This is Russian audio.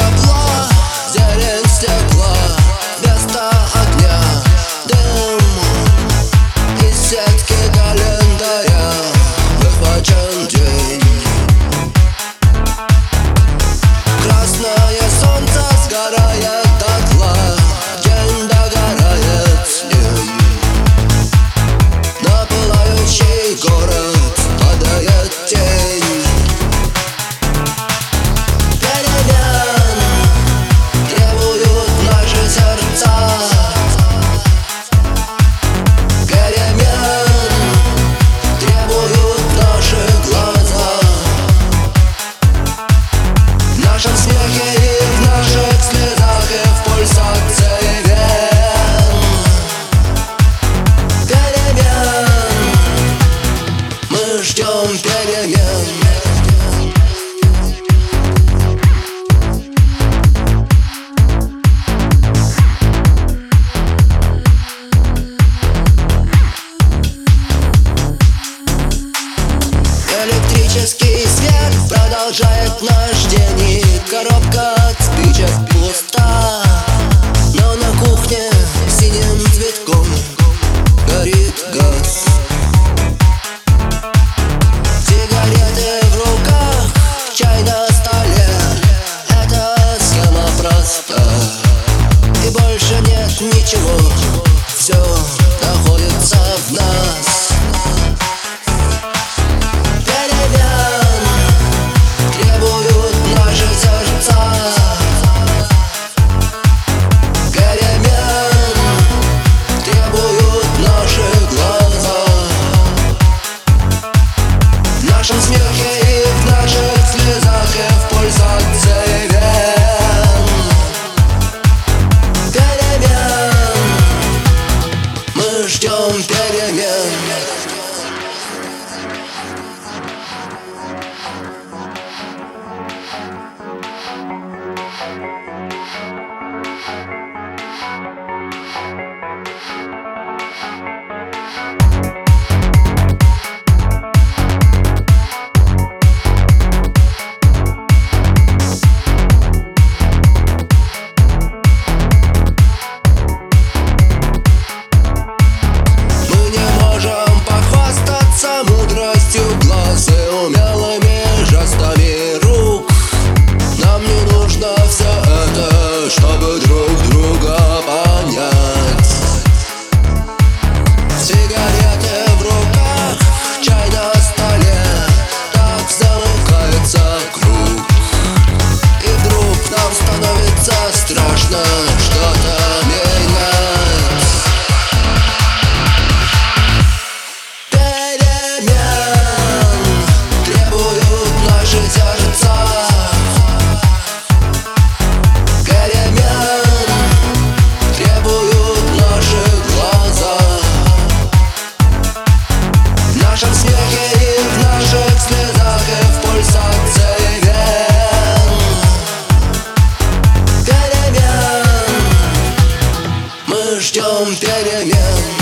of love. Электрический свет продолжает наш Нечего. yeah.